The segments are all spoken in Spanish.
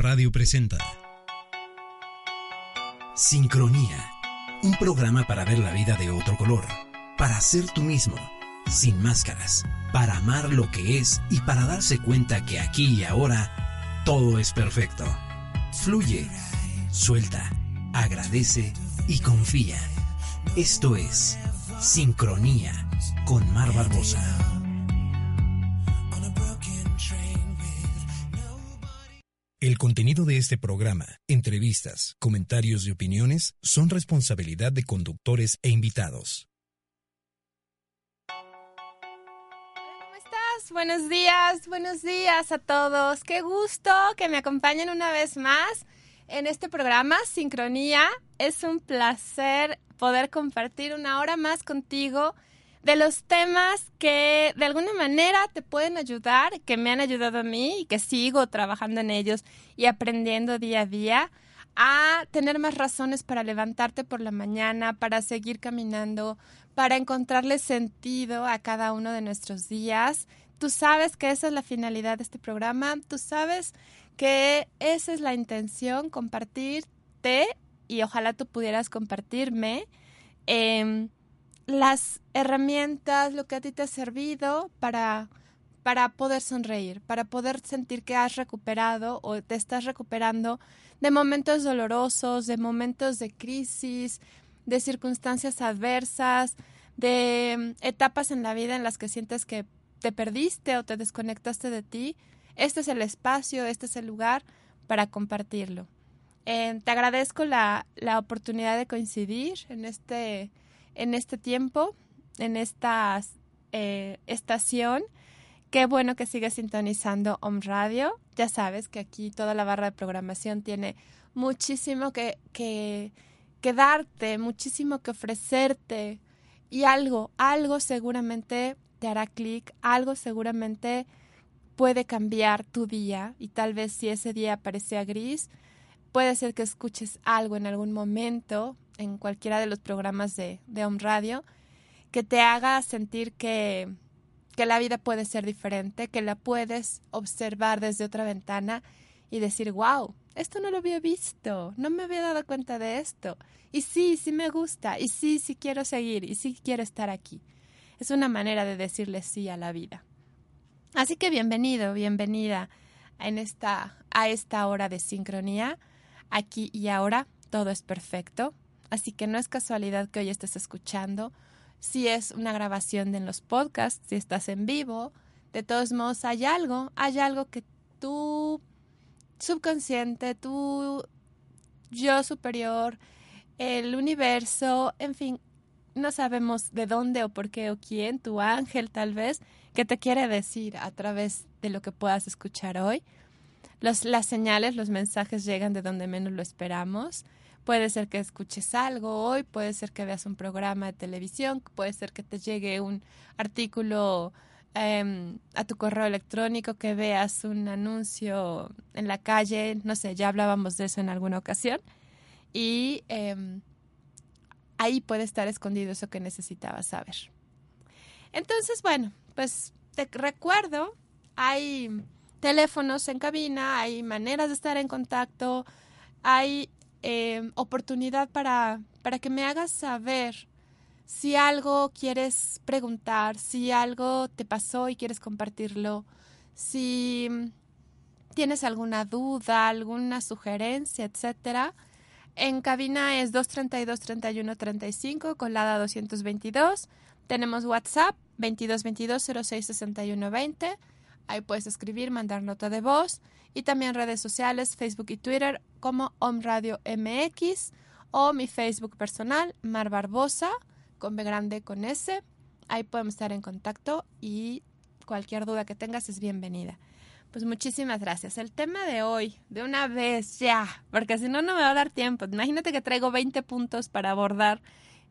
Radio presenta Sincronía, un programa para ver la vida de otro color, para ser tú mismo, sin máscaras, para amar lo que es y para darse cuenta que aquí y ahora todo es perfecto. Fluye, suelta, agradece y confía. Esto es Sincronía con Mar Barbosa. El contenido de este programa, entrevistas, comentarios y opiniones son responsabilidad de conductores e invitados. ¿Cómo estás? Buenos días, buenos días a todos. Qué gusto que me acompañen una vez más en este programa, Sincronía. Es un placer poder compartir una hora más contigo de los temas que de alguna manera te pueden ayudar, que me han ayudado a mí y que sigo trabajando en ellos y aprendiendo día a día a tener más razones para levantarte por la mañana, para seguir caminando, para encontrarle sentido a cada uno de nuestros días. Tú sabes que esa es la finalidad de este programa, tú sabes que esa es la intención, compartirte y ojalá tú pudieras compartirme. Eh, las herramientas, lo que a ti te ha servido para, para poder sonreír, para poder sentir que has recuperado o te estás recuperando de momentos dolorosos, de momentos de crisis, de circunstancias adversas, de mm, etapas en la vida en las que sientes que te perdiste o te desconectaste de ti. Este es el espacio, este es el lugar para compartirlo. Eh, te agradezco la, la oportunidad de coincidir en este en este tiempo, en esta eh, estación. Qué bueno que sigues sintonizando Om Radio. Ya sabes que aquí toda la barra de programación tiene muchísimo que, que, darte, muchísimo que ofrecerte y algo, algo seguramente te hará clic, algo seguramente puede cambiar tu día y tal vez si ese día parecía gris, puede ser que escuches algo en algún momento en cualquiera de los programas de, de Home Radio que te haga sentir que, que la vida puede ser diferente, que la puedes observar desde otra ventana y decir, wow, esto no lo había visto, no me había dado cuenta de esto. Y sí, sí me gusta, y sí, sí quiero seguir, y sí quiero estar aquí. Es una manera de decirle sí a la vida. Así que bienvenido, bienvenida en esta, a esta hora de sincronía. Aquí y ahora todo es perfecto. Así que no es casualidad que hoy estés escuchando. Si es una grabación de en los podcasts, si estás en vivo, de todos modos hay algo, hay algo que tu subconsciente, tu yo superior, el universo, en fin, no sabemos de dónde o por qué o quién, tu ángel tal vez, que te quiere decir a través de lo que puedas escuchar hoy. Los, las señales, los mensajes llegan de donde menos lo esperamos. Puede ser que escuches algo hoy, puede ser que veas un programa de televisión, puede ser que te llegue un artículo em, a tu correo electrónico, que veas un anuncio en la calle, no sé, ya hablábamos de eso en alguna ocasión. Y em, ahí puede estar escondido eso que necesitabas saber. Entonces, bueno, pues te recuerdo, hay teléfonos en cabina, hay maneras de estar en contacto, hay eh, oportunidad para, para que me hagas saber si algo quieres preguntar, si algo te pasó y quieres compartirlo, si tienes alguna duda, alguna sugerencia, etcétera. En cabina es 232-3135, colada 222. Tenemos WhatsApp 2222-066120. Ahí puedes escribir, mandar nota de voz. Y también redes sociales, Facebook y Twitter como Om Radio MX o mi Facebook personal, Mar Barbosa, con B grande con S. Ahí podemos estar en contacto y cualquier duda que tengas es bienvenida. Pues muchísimas gracias. El tema de hoy, de una vez ya, porque si no, no me va a dar tiempo. Imagínate que traigo 20 puntos para abordar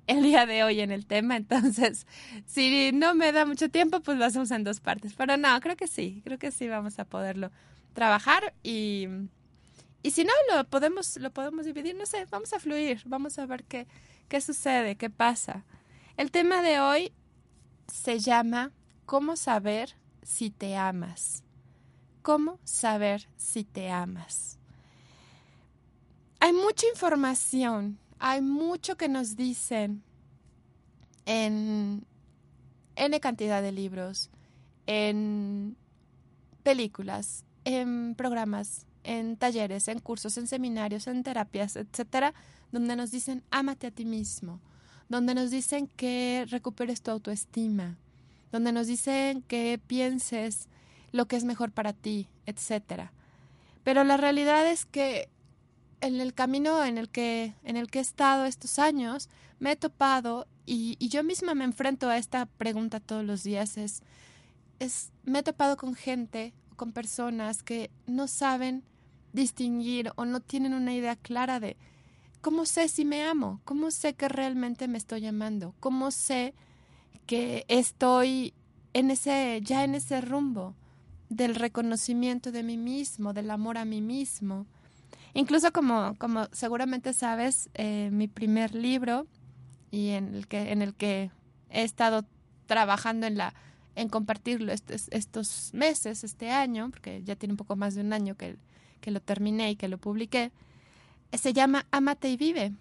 el día de hoy en el tema, entonces si no me da mucho tiempo, pues lo hacemos en dos partes. Pero no, creo que sí, creo que sí vamos a poderlo trabajar y, y si no, lo podemos, lo podemos dividir, no sé, vamos a fluir, vamos a ver qué, qué sucede, qué pasa. El tema de hoy se llama ¿Cómo saber si te amas? ¿Cómo saber si te amas? hay mucha información, hay mucho que nos dicen en N cantidad de libros, en películas, en programas, en talleres, en cursos, en seminarios, en terapias, etcétera, donde nos dicen ámate a ti mismo, donde nos dicen que recuperes tu autoestima, donde nos dicen que pienses lo que es mejor para ti, etcétera. Pero la realidad es que en el camino en el que en el que he estado estos años me he topado y, y yo misma me enfrento a esta pregunta todos los días es es me he topado con gente con personas que no saben distinguir o no tienen una idea clara de cómo sé si me amo, cómo sé que realmente me estoy amando, cómo sé que estoy en ese ya en ese rumbo del reconocimiento de mí mismo, del amor a mí mismo. Incluso como, como seguramente sabes, eh, mi primer libro y en el que, en el que he estado trabajando en la en compartirlo estos, estos meses, este año, porque ya tiene un poco más de un año que, que lo terminé y que lo publiqué, se llama Amate y vive.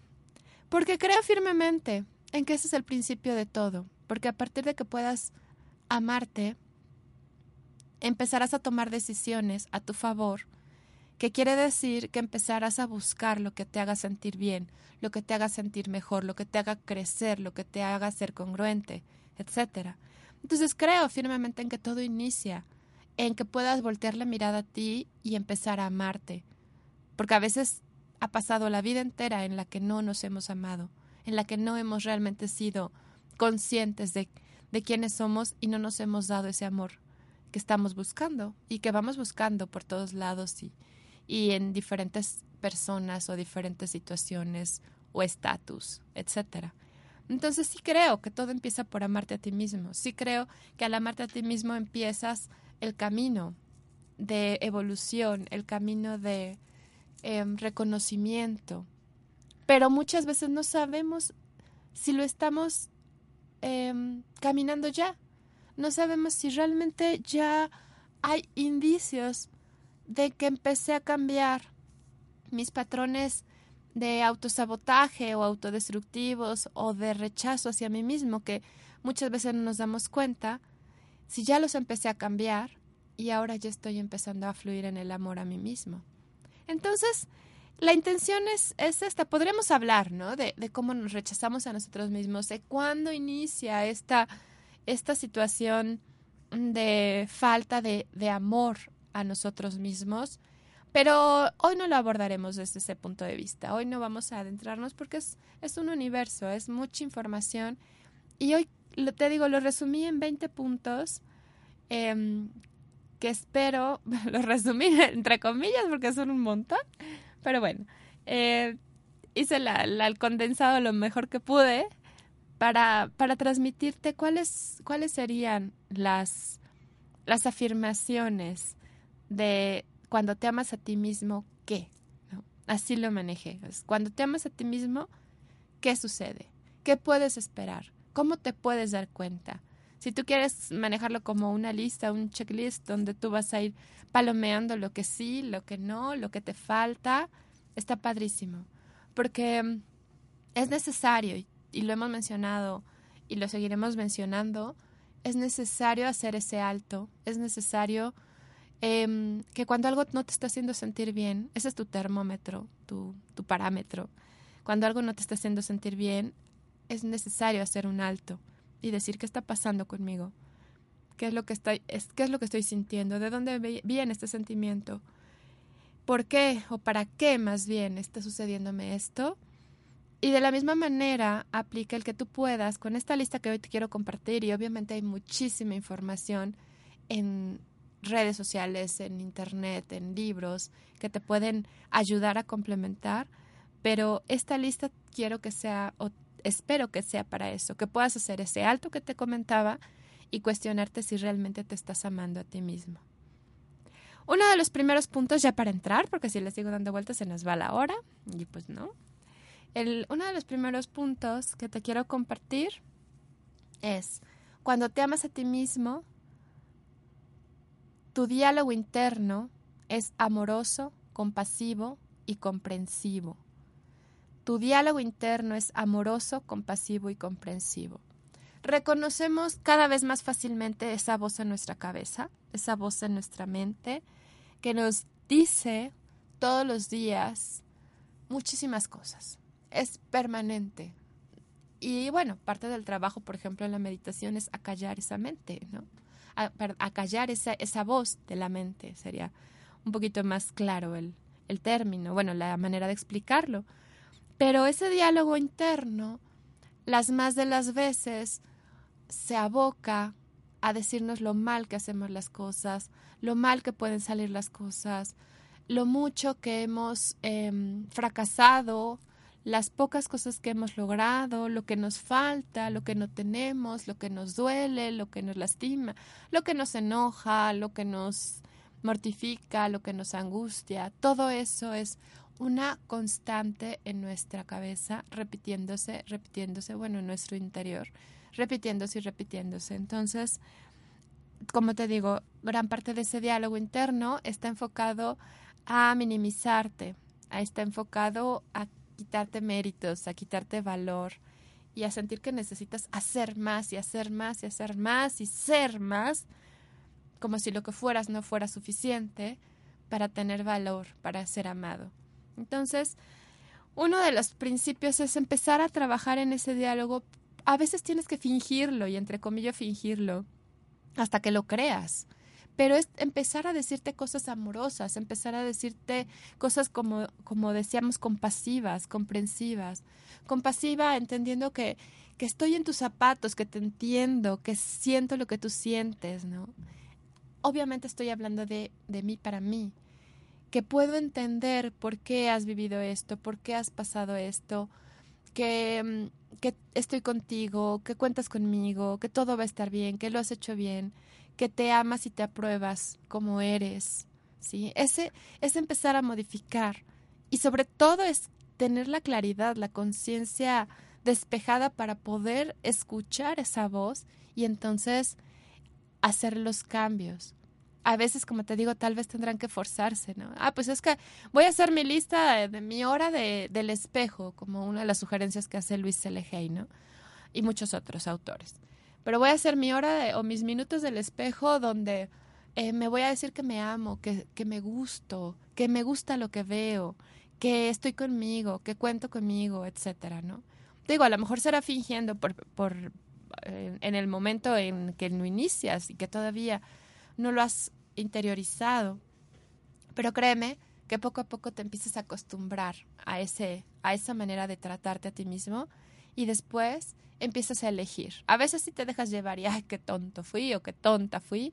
Porque creo firmemente en que ese es el principio de todo. Porque a partir de que puedas amarte, empezarás a tomar decisiones a tu favor, que quiere decir que empezarás a buscar lo que te haga sentir bien, lo que te haga sentir mejor, lo que te haga crecer, lo que te haga ser congruente, etcétera. Entonces creo firmemente en que todo inicia, en que puedas voltear la mirada a ti y empezar a amarte, porque a veces ha pasado la vida entera en la que no nos hemos amado, en la que no hemos realmente sido conscientes de, de quiénes somos y no nos hemos dado ese amor que estamos buscando y que vamos buscando por todos lados y, y en diferentes personas o diferentes situaciones o estatus, etcétera. Entonces sí creo que todo empieza por amarte a ti mismo. Sí creo que al amarte a ti mismo empiezas el camino de evolución, el camino de em, reconocimiento. Pero muchas veces no sabemos si lo estamos em, caminando ya no sabemos si realmente ya hay indicios de que empecé a cambiar mis patrones de autosabotaje o autodestructivos o de rechazo hacia mí mismo que muchas veces no nos damos cuenta, si ya los empecé a cambiar y ahora ya estoy empezando a fluir en el amor a mí mismo. Entonces, la intención es, es esta. Podríamos hablar, ¿no? De, de cómo nos rechazamos a nosotros mismos, de cuándo inicia esta esta situación de falta de, de amor a nosotros mismos. Pero hoy no lo abordaremos desde ese punto de vista. Hoy no vamos a adentrarnos porque es, es un universo, es mucha información. Y hoy, te digo, lo resumí en 20 puntos em, que espero, lo resumí entre comillas porque son un montón. Pero bueno, eh, hice el condensado lo mejor que pude para, para transmitirte cuáles, cuáles serían las, las afirmaciones de cuando te amas a ti mismo, ¿qué? Así lo manejé. Cuando te amas a ti mismo, ¿qué sucede? ¿Qué puedes esperar? ¿Cómo te puedes dar cuenta? Si tú quieres manejarlo como una lista, un checklist donde tú vas a ir palomeando lo que sí, lo que no, lo que te falta, está padrísimo. Porque mm, es necesario y lo hemos mencionado y lo seguiremos mencionando, es necesario hacer ese alto, es necesario em, que cuando algo no te está haciendo sentir bien, ese es tu termómetro, tu, tu parámetro, cuando algo no te está haciendo sentir bien, es necesario hacer un alto y decir qué está pasando conmigo, qué es lo que estoy, es, qué es lo que estoy sintiendo, de dónde viene este sentimiento, por qué o para qué más bien está sucediéndome esto y de la misma manera aplica el que tú puedas con esta lista que hoy te quiero compartir y obviamente hay muchísima información en redes sociales, en internet, en libros que te pueden ayudar a complementar, pero esta lista quiero que sea o espero que sea para eso, que puedas hacer ese alto que te comentaba y cuestionarte si realmente te estás amando a ti mismo. Uno de los primeros puntos ya para entrar, porque si les sigo dando vueltas se nos va la hora y pues no, uno de los primeros puntos que te quiero compartir es, cuando te amas a ti mismo, tu diálogo interno es amoroso, compasivo y comprensivo. tu diálogo interno es amoroso, compasivo y comprensivo. Reconocemos cada vez más fácilmente esa voz en nuestra cabeza, esa voz en nuestra mente, que nos dice todos los días muchísimas cosas. Es permanente. Y bueno, parte del trabajo, por ejemplo, en la meditación es acallar esa mente, ¿no? Acallar esa, esa voz de la mente sería un poquito más claro el, el término, bueno, la manera de explicarlo. Pero ese diálogo interno, las más de las veces, se aboca a decirnos lo mal que hacemos las cosas, lo mal que pueden salir las cosas, lo mucho que hemos em, fracasado, las pocas cosas que hemos logrado, lo que nos falta, lo que no tenemos, lo que nos duele, lo que nos lastima, lo que nos enoja, lo que nos mortifica, lo que nos angustia, todo eso es una constante en nuestra cabeza, repitiéndose, repitiéndose, bueno, en nuestro interior, repitiéndose y repitiéndose. Entonces, como te digo, gran parte de ese diálogo interno está enfocado a minimizarte, está enfocado a quitarte méritos, a quitarte valor y a sentir que necesitas hacer más y hacer más y hacer más y ser más como si lo que fueras no fuera suficiente para tener valor, para ser amado. Entonces, uno de los principios es empezar a trabajar en ese diálogo. A veces tienes que fingirlo y entre comillas fingirlo hasta que lo creas. Pero es empezar a decirte cosas amorosas, empezar a decirte cosas como, como decíamos, compasivas, comprensivas. Compasiva entendiendo que, que estoy en tus zapatos, que te entiendo, que siento lo que tú sientes, ¿no? obviamente estoy hablando de, de mí para mí, que puedo entender por qué has vivido esto, por qué has pasado esto, que, mm, que estoy contigo, que cuentas conmigo, que todo va a estar bien, que lo has hecho bien, que te amas y te apruebas como eres, ¿sí? Ese es empezar a modificar y sobre todo es tener la claridad, la conciencia despejada para poder escuchar esa voz y entonces hacer los cambios. A veces, como te digo, tal vez tendrán que forzarse, ¿no? Ah, pues es que voy a hacer mi lista de, mi hora de, del espejo, como una de las sugerencias que hace Luis Celegey, ¿no? Y muchos otros autores. Pero voy a hacer mi hora o mis minutos del espejo donde eh, me voy a decir que me amo, que, que me gusto, que me gusta lo que veo, que estoy conmigo, que cuento conmigo, etcétera, ¿no? Digo, a lo mejor será fingiendo por, por, en el momento en que no inicias y que todavía no lo has interiorizado. Pero créeme que poco a poco te empiezas a acostumbrar a, ese, a esa manera de tratarte a ti mismo y después empiezas a elegir. A veces sí te dejas llevar y, ay, qué tonto fui o qué tonta fui,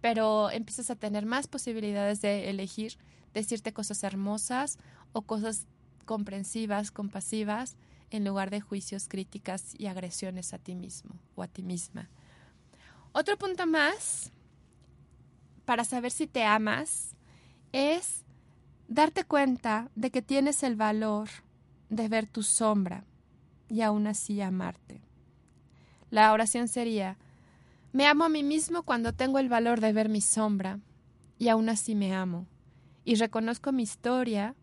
pero empiezas a tener más posibilidades de elegir, decirte cosas hermosas o cosas comprensivas, compasivas en lugar de juicios, críticas y agresiones a ti mismo o a ti misma. Otro punto más para saber si te amas es darte cuenta de que tienes el valor de ver tu sombra y aún así amarte. La oración sería, me amo a mí mismo cuando tengo el valor de ver mi sombra y aún así me amo y reconozco mi historia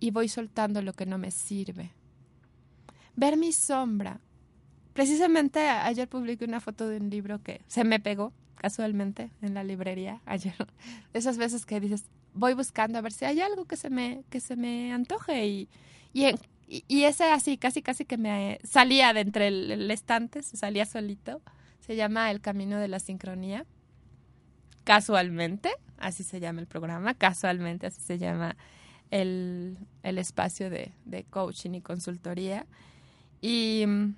y voy soltando lo que no me sirve ver mi sombra. Precisamente ayer publiqué una foto de un libro que se me pegó casualmente en la librería ayer. Esas veces que dices, voy buscando a ver si hay algo que se me, que se me antoje y, y, ese así, casi casi que me salía de entre el, estante, se salía solito. Se llama El Camino de la Sincronía. Casualmente, así se llama el programa, casualmente así se llama el, el espacio de, de coaching y consultoría. Y mm,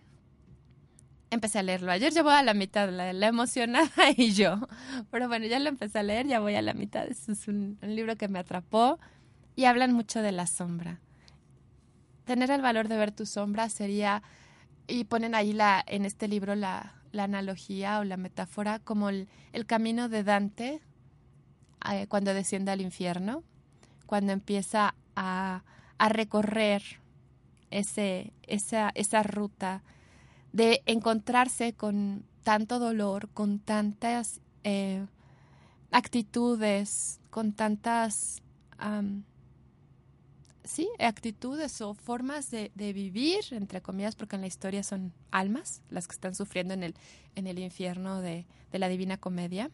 empecé a leerlo. Ayer ya a la mitad, la, emocionada y yo. Pero bueno, ya lo empecé a leer, ya voy a la mitad. Es un, libro que me atrapó y hablan mucho de la sombra. Tener el valor de ver tu sombra sería, y ponen ahí la, en este libro la, la analogía o la metáfora como el, el camino de Dante eh, cuando desciende al infierno, cuando empieza a, a recorrer ese, esa, esa ruta de encontrarse con tanto dolor, con tantas eh, actitudes, con tantas sí, actitudes o formas de, vivir, entre comillas, porque en la historia son almas las que están sufriendo en el, en el infierno de, de la Divina Comedia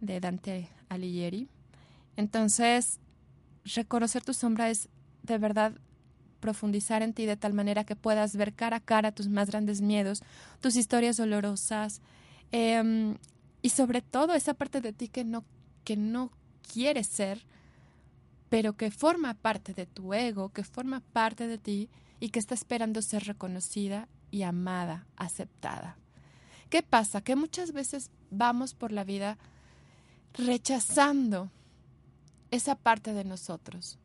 de Dante Alighieri. Entonces, reconocer tu sombra es de verdad profundizar en ti de tal manera que puedas ver cara a cara tus más grandes miedos, tus historias dolorosas em, y sobre todo esa parte de ti que no, que no quieres ser, pero que forma parte de tu ego, que forma parte de ti y que está esperando ser reconocida y amada, aceptada. ¿Qué pasa? Que muchas veces vamos por la vida rechazando esa parte de nosotros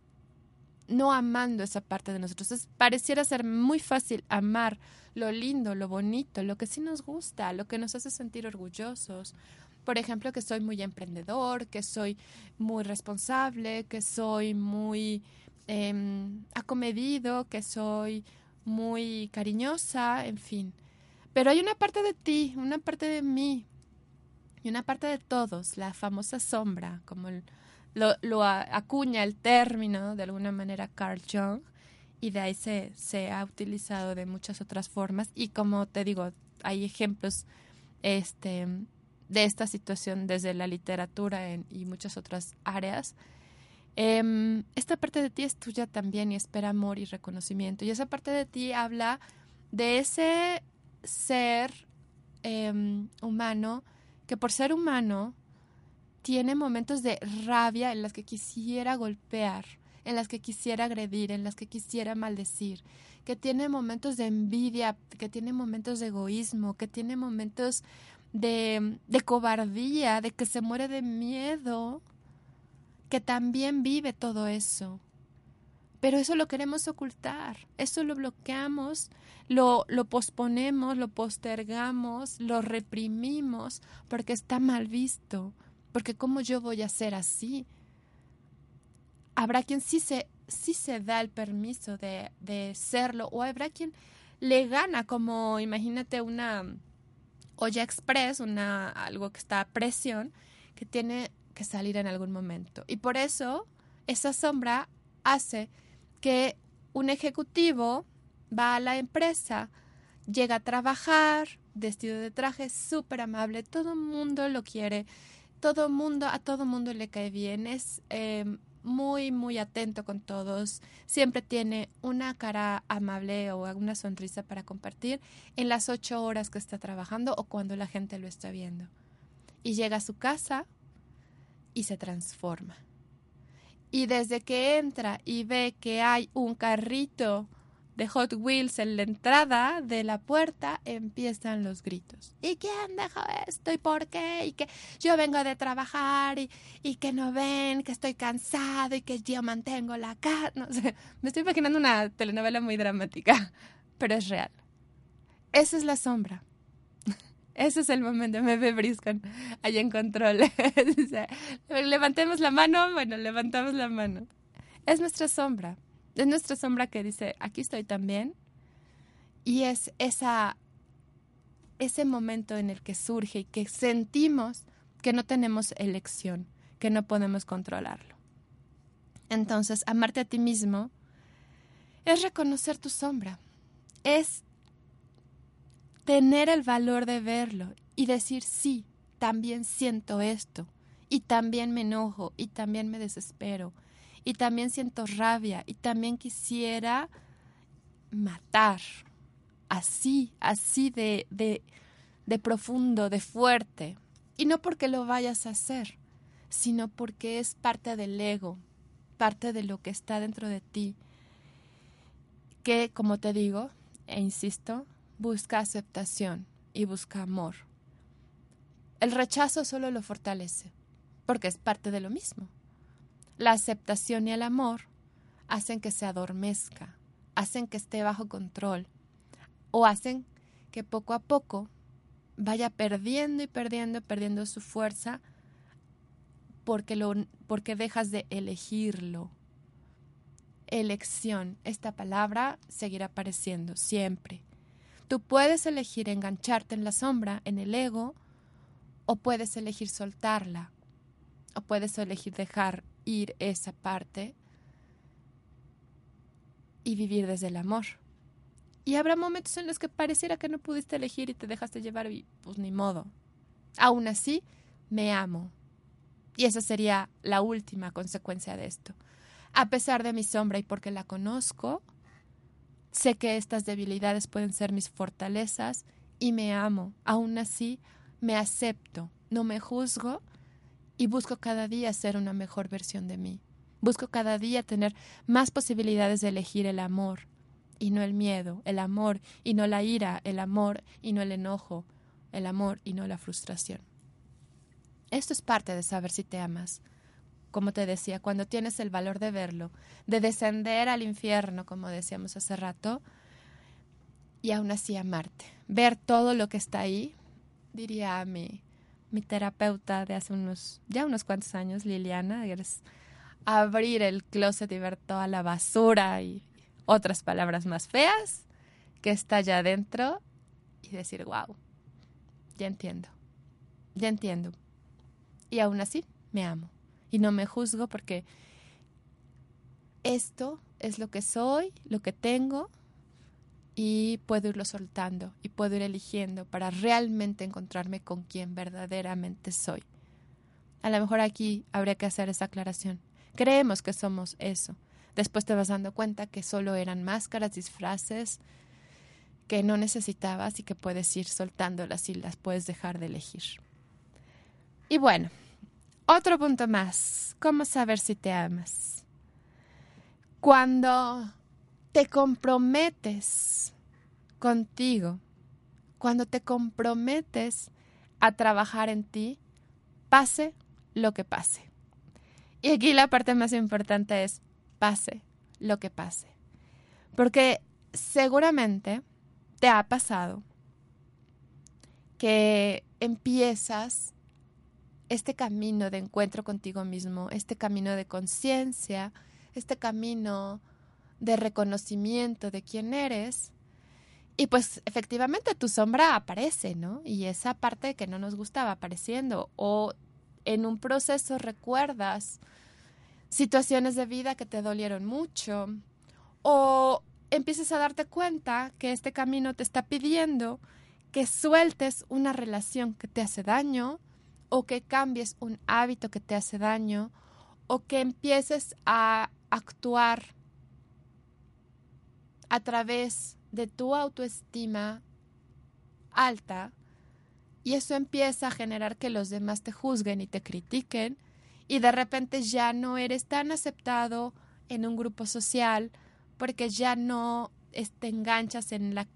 no amando esa parte de nosotros. pareciera ser muy fácil amar lo lindo, lo bonito, lo que sí nos gusta, lo que nos hace sentir orgullosos. Por ejemplo, que soy muy emprendedor, que soy muy responsable, que soy muy em, acomedido, que soy muy cariñosa, en fin. Pero hay una parte de ti, una parte de mí y una parte de todos, la famosa sombra, como el, lo, acuña el término de alguna manera Carl Jung y de ahí se, se ha utilizado de muchas otras formas y como te digo, hay ejemplos este, de esta situación desde la literatura y muchas otras áreas. Em, esta parte de ti es tuya también y espera amor y reconocimiento. Y esa parte de ti habla de ese ser em, humano que por ser humano tiene momentos de rabia en las que quisiera golpear, en las que quisiera agredir, en las que quisiera maldecir, que tiene momentos de envidia, que tiene momentos de egoísmo, que tiene momentos de, de cobardía, de que se muere de miedo, que también vive todo eso. Pero eso lo queremos ocultar, eso lo bloqueamos, lo, lo posponemos, lo postergamos, lo reprimimos, porque está mal visto, porque ¿cómo yo voy a ser así? Habrá quien sí se, sí se da el permiso de, de serlo o habrá quien le gana como, imagínate, una olla express, una, algo que está a presión, que tiene que salir en algún momento. Y por eso esa sombra hace que un ejecutivo va a la empresa, llega a trabajar, vestido de traje, súper amable, todo el mundo lo quiere, todo mundo, a todo mundo le cae bien, es em, muy, muy atento con todos, siempre tiene una cara amable o una sonrisa para compartir en las ocho horas que está trabajando o cuando la gente lo está viendo. Y llega a su casa y se transforma. Y desde que entra y ve que hay un carrito de Hot Wheels en la entrada de la puerta empiezan los gritos. ¿Y quién dejó esto? ¿Y por qué? Y que yo vengo de trabajar y, que no ven, que estoy cansado y que yo mantengo la casa. No sé, me estoy imaginando una telenovela muy dramática, pero es real. Esa es la sombra. Ese es el momento, me ve Briscan ahí en control. Levantemos la mano, bueno, levantamos la mano. Es nuestra sombra es nuestra sombra que dice, aquí estoy también. Y es esa, ese momento en el que surge y que sentimos que no tenemos elección, que no podemos controlarlo. Entonces, amarte a ti mismo es reconocer tu sombra, es tener el valor de verlo y decir, sí, también siento esto, y también me enojo, y también me desespero, y también siento rabia y también quisiera matar, así, así de, de, de profundo, de fuerte. Y no porque lo vayas a hacer, sino porque es parte del ego, parte de lo que está dentro de ti, que, como te digo, e insisto, busca aceptación y busca amor. El rechazo solo lo fortalece, porque es parte de lo mismo. La aceptación y el amor hacen que se adormezca, hacen que esté bajo control o hacen que poco a poco vaya perdiendo y perdiendo, perdiendo su fuerza porque, lo, porque dejas de elegirlo. Elección, esta palabra seguirá apareciendo siempre. Tú puedes elegir engancharte en la sombra, en el ego, o puedes elegir soltarla, o puedes elegir dejar ir esa parte y vivir desde el amor. Y habrá momentos en los que pareciera que no pudiste elegir y te dejaste llevar y pues ni modo. Aún así, me amo. Y esa sería la última consecuencia de esto. A pesar de mi sombra y porque la conozco, sé que estas debilidades pueden ser mis fortalezas y me amo. Aún así, me acepto, no me juzgo y busco cada día ser una mejor versión de mí. Busco cada día tener más posibilidades de elegir el amor y no el miedo, el amor y no la ira, el amor y no el enojo, el amor y no la frustración. Esto es parte de saber si te amas. Como te decía, cuando tienes el valor de verlo, de descender al infierno, como decíamos hace rato, y aún así amarte, ver todo lo que está ahí, diría mi, mi terapeuta de hace unos, ya unos cuantos años, Liliana, eres abrir el closet y ver toda la basura y otras palabras más feas que está allá adentro y decir, wow, ya entiendo, ya entiendo. Y aún así me amo y no me juzgo porque esto es lo que soy, lo que tengo y puedo irlo soltando y puedo ir eligiendo para realmente encontrarme con quien verdaderamente soy. A lo mejor aquí habría que hacer esa aclaración. Creemos que somos eso. Después te vas dando cuenta que solo eran máscaras, disfraces que no necesitabas y que puedes ir soltándolas y las puedes dejar de elegir. Y bueno, otro punto más. ¿Cómo saber si te amas? Cuando te comprometes contigo, cuando te comprometes a trabajar en ti, pase lo que pase. Y aquí la parte más importante es pase lo que pase. Porque seguramente te ha pasado que empiezas este camino de encuentro contigo mismo, este camino de conciencia, este camino de reconocimiento de quién eres. Y pues efectivamente tu sombra aparece, ¿no? Y esa parte que no nos gustaba apareciendo. O en un proceso recuerdas situaciones de vida que te dolieron mucho. O empiezas a darte cuenta que este camino te está pidiendo que sueltes una relación que te hace daño o que cambies un hábito que te hace daño o que empieces a actuar a través de tu autoestima alta y eso empieza a generar que los demás te juzguen y te critiquen y de repente ya no eres tan aceptado en un grupo social porque ya no te enganchas en la,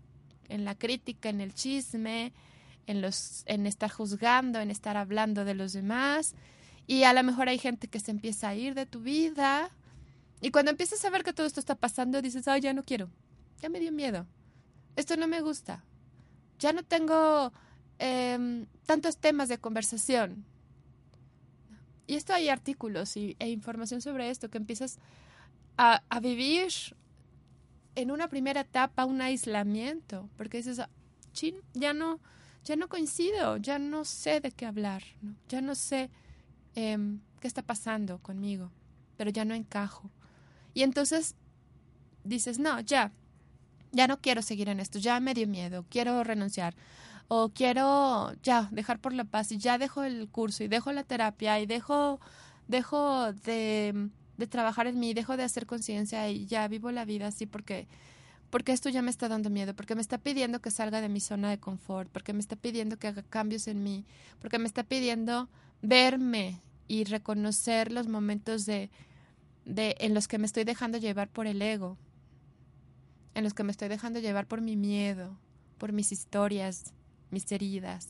en la crítica, en el chisme, en, los, en estar juzgando, en estar hablando de los demás y a lo mejor hay gente que se empieza a ir de tu vida y cuando empiezas a ver que todo esto está pasando dices, ay, ya no quiero, ya me dio miedo. Esto no me gusta. Ya no tengo em, tantos temas de conversación. Y esto hay artículos y, e información sobre esto, que empiezas a, vivir en una primera etapa un aislamiento, porque dices, chin, ya no, ya no coincido, ya no sé de qué hablar, ya no sé em, qué está pasando conmigo, pero ya no encajo. Y entonces dices, no, ya, ya no quiero seguir en esto, ya me dio miedo, quiero renunciar o quiero ya dejar por la paz y ya dejo el curso y dejo la terapia y dejo dejo de, de trabajar en mí, dejo de hacer conciencia y ya vivo la vida así porque porque esto ya me está dando miedo, porque me está pidiendo que salga de mi zona de confort, porque me está pidiendo que haga cambios en mí, porque me está pidiendo verme y reconocer los momentos de, de en los que me estoy dejando llevar por el ego, en los que me estoy dejando llevar por mi miedo, por mis historias, mis heridas.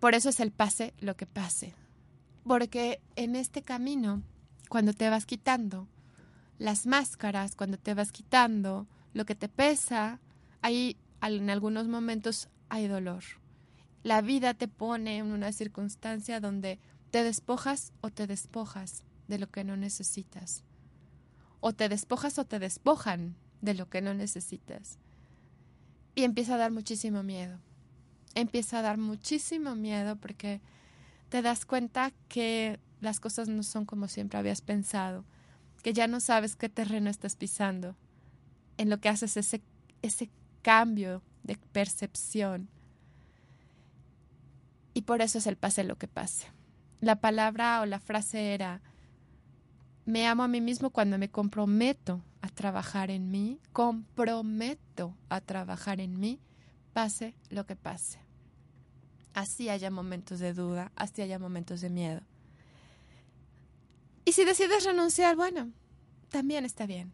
Por eso es el pase lo que pase. Porque en este camino, cuando te vas quitando las máscaras, cuando te vas quitando lo que te pesa, ahí en algunos momentos hay dolor. La vida te pone en una circunstancia donde te despojas o te despojas de lo que no necesitas o te despojas o te despojan de lo que no necesitas. Y empieza a dar muchísimo miedo. Empieza a dar muchísimo miedo porque te das cuenta que las cosas no son como siempre habías pensado, que ya no sabes qué terreno estás pisando, en lo que haces ese, ese cambio de percepción. Y por eso es el pase lo que pase. La palabra o la frase era, me amo a mí mismo cuando me comprometo a trabajar en mí, comprometo a trabajar en mí, pase lo que pase. Así haya momentos de duda, así haya momentos de miedo. Y si decides renunciar, bueno, también está bien.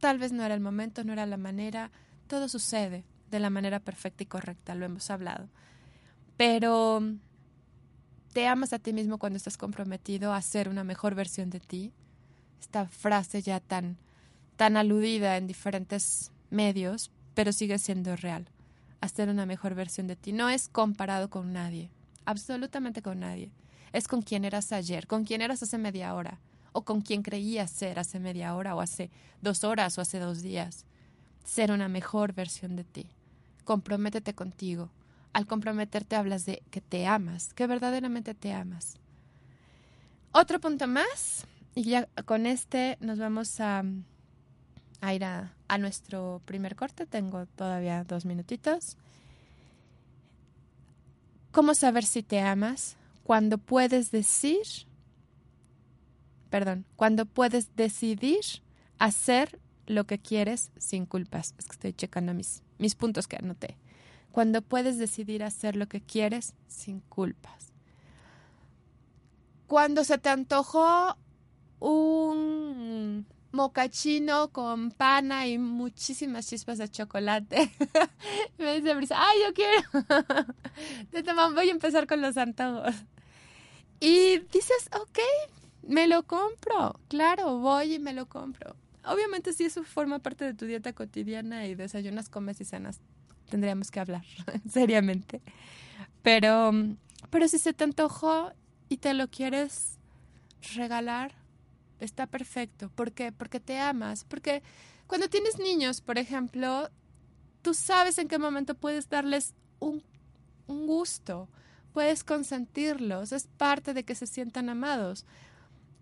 Tal vez no era el momento, no era la manera, todo sucede de la manera perfecta y correcta, lo hemos hablado. Pero te amas a ti mismo cuando estás comprometido a ser una mejor versión de ti. Esta frase ya tan, tan aludida en diferentes medios, pero sigue siendo real. A ser una mejor versión de ti. No es comparado con nadie, absolutamente con nadie. Es con quien eras ayer, con quien eras hace media hora, o con quien creías ser hace media hora, o hace dos horas, o hace dos días. Ser una mejor versión de ti. Comprométete contigo al comprometerte hablas de que te amas, que verdaderamente te amas. Otro punto más, y ya con este nos vamos a, ir a, a nuestro primer corte. Tengo todavía dos minutitos. ¿Cómo saber si te amas? Cuando puedes decir, perdón, cuando puedes decidir hacer lo que quieres sin culpas. Es que estoy checando mis, mis puntos que anoté cuando puedes decidir hacer lo que quieres sin culpas. Cuando se te antojó un mocachino con pana y muchísimas chispas de chocolate. me dice Brisa, ¡ay, yo quiero! Te voy a empezar con los antojos. Y dices, ok, me lo compro. Claro, voy y me lo compro. Obviamente si eso forma parte de tu dieta cotidiana y desayunas, comes y cenas tendríamos que hablar seriamente. Pero, pero si se te antojó y te lo quieres regalar, está perfecto. ¿Por qué? Porque te amas. Porque cuando tienes niños, por ejemplo, tú sabes en qué momento puedes darles un, un gusto, puedes consentirlos, es parte de que se sientan amados.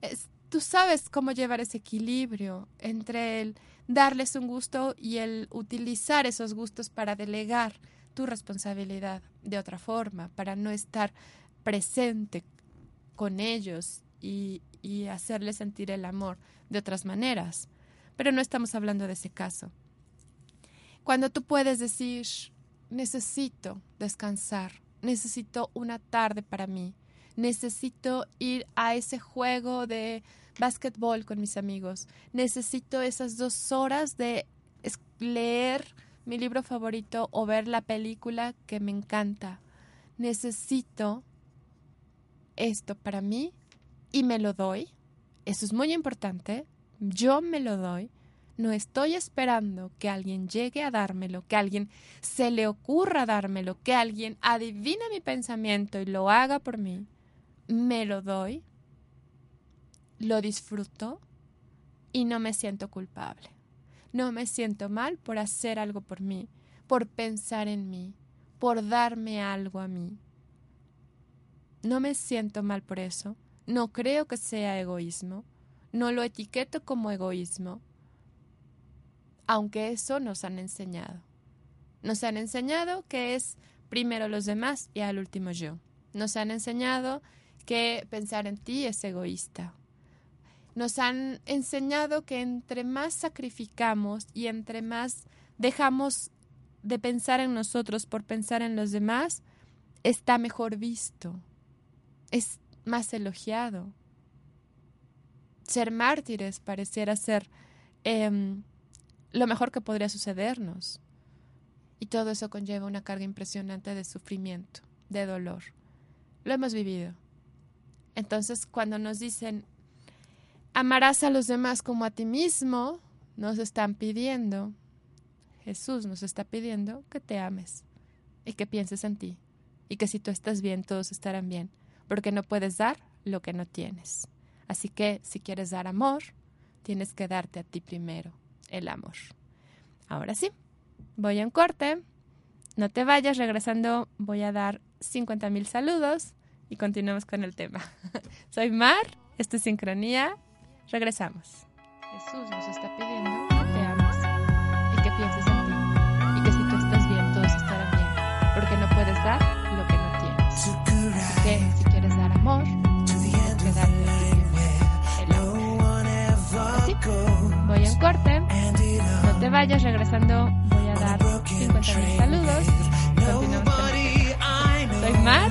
Es, tú sabes cómo llevar ese equilibrio entre el darles un gusto y el utilizar esos gustos para delegar tu responsabilidad de otra forma, para no estar presente con ellos y, y hacerles sentir el amor de otras maneras. Pero no estamos hablando de ese caso. Cuando tú puedes decir, necesito descansar, necesito una tarde para mí, necesito ir a ese juego de básquetbol con mis amigos. Necesito esas dos horas de leer mi libro favorito o ver la película que me encanta. Necesito esto para mí y me lo doy. Eso es muy importante. Yo me lo doy. No estoy esperando que alguien llegue a dármelo, que alguien se le ocurra dármelo, que alguien adivine mi pensamiento y lo haga por mí. Me lo doy lo disfruto y no me siento culpable. No me siento mal por hacer algo por mí, por pensar en mí, por darme algo a mí. No me siento mal por eso. No creo que sea egoísmo. No lo etiqueto como egoísmo. Aunque eso nos han enseñado. Nos han enseñado que es primero los demás y al último yo. Nos han enseñado que pensar en ti es egoísta nos han enseñado que entre más sacrificamos y entre más dejamos de pensar en nosotros por pensar en los demás, está mejor visto, es más elogiado. Ser mártires pareciera ser em, lo mejor que podría sucedernos. Y todo eso conlleva una carga impresionante de sufrimiento, de dolor. Lo hemos vivido. Entonces, cuando nos dicen, amarás a los demás como a ti mismo, nos están pidiendo, Jesús nos está pidiendo que te ames y que pienses en ti y que si tú estás bien, todos estarán bien, porque no puedes dar lo que no tienes. Así que si quieres dar amor, tienes que darte a ti primero el amor. Ahora sí, voy a un corte. No te vayas, regresando voy a dar 50 mil saludos y continuamos con el tema. Soy Mar, esto es Sincronía Regresamos. Jesús nos está pidiendo que te ames y que pienses te vayas, regresando voy a dar 50 mil saludos. Continuamos. Soy Mar,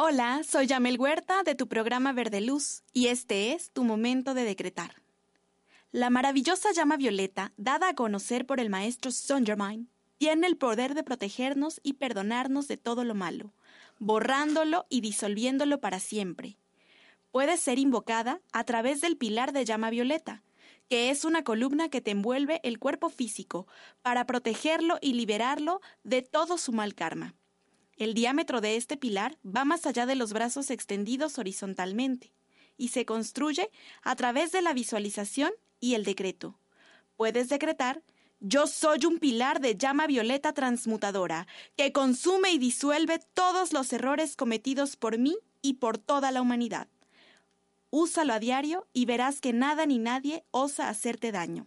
Hola, soy Yamel Huerta de tu programa Verde Luz y este es tu momento de decretar. La maravillosa llama violeta, dada a conocer por el maestro Saint Germain, tiene el poder de protegernos y perdonarnos de todo lo malo, borrándolo y disolviéndolo para siempre. Puede ser invocada a través del pilar de llama violeta, que es una columna que te envuelve el cuerpo físico para protegerlo y liberarlo de todo su mal karma. El diámetro de este pilar va más allá de los brazos extendidos horizontalmente y se construye a través de la visualización y el decreto. Puedes decretar, yo soy un pilar de llama violeta transmutadora que consume y disuelve todos los errores cometidos por mí y por toda la humanidad. Úsalo a diario y verás que nada ni nadie osa hacerte daño.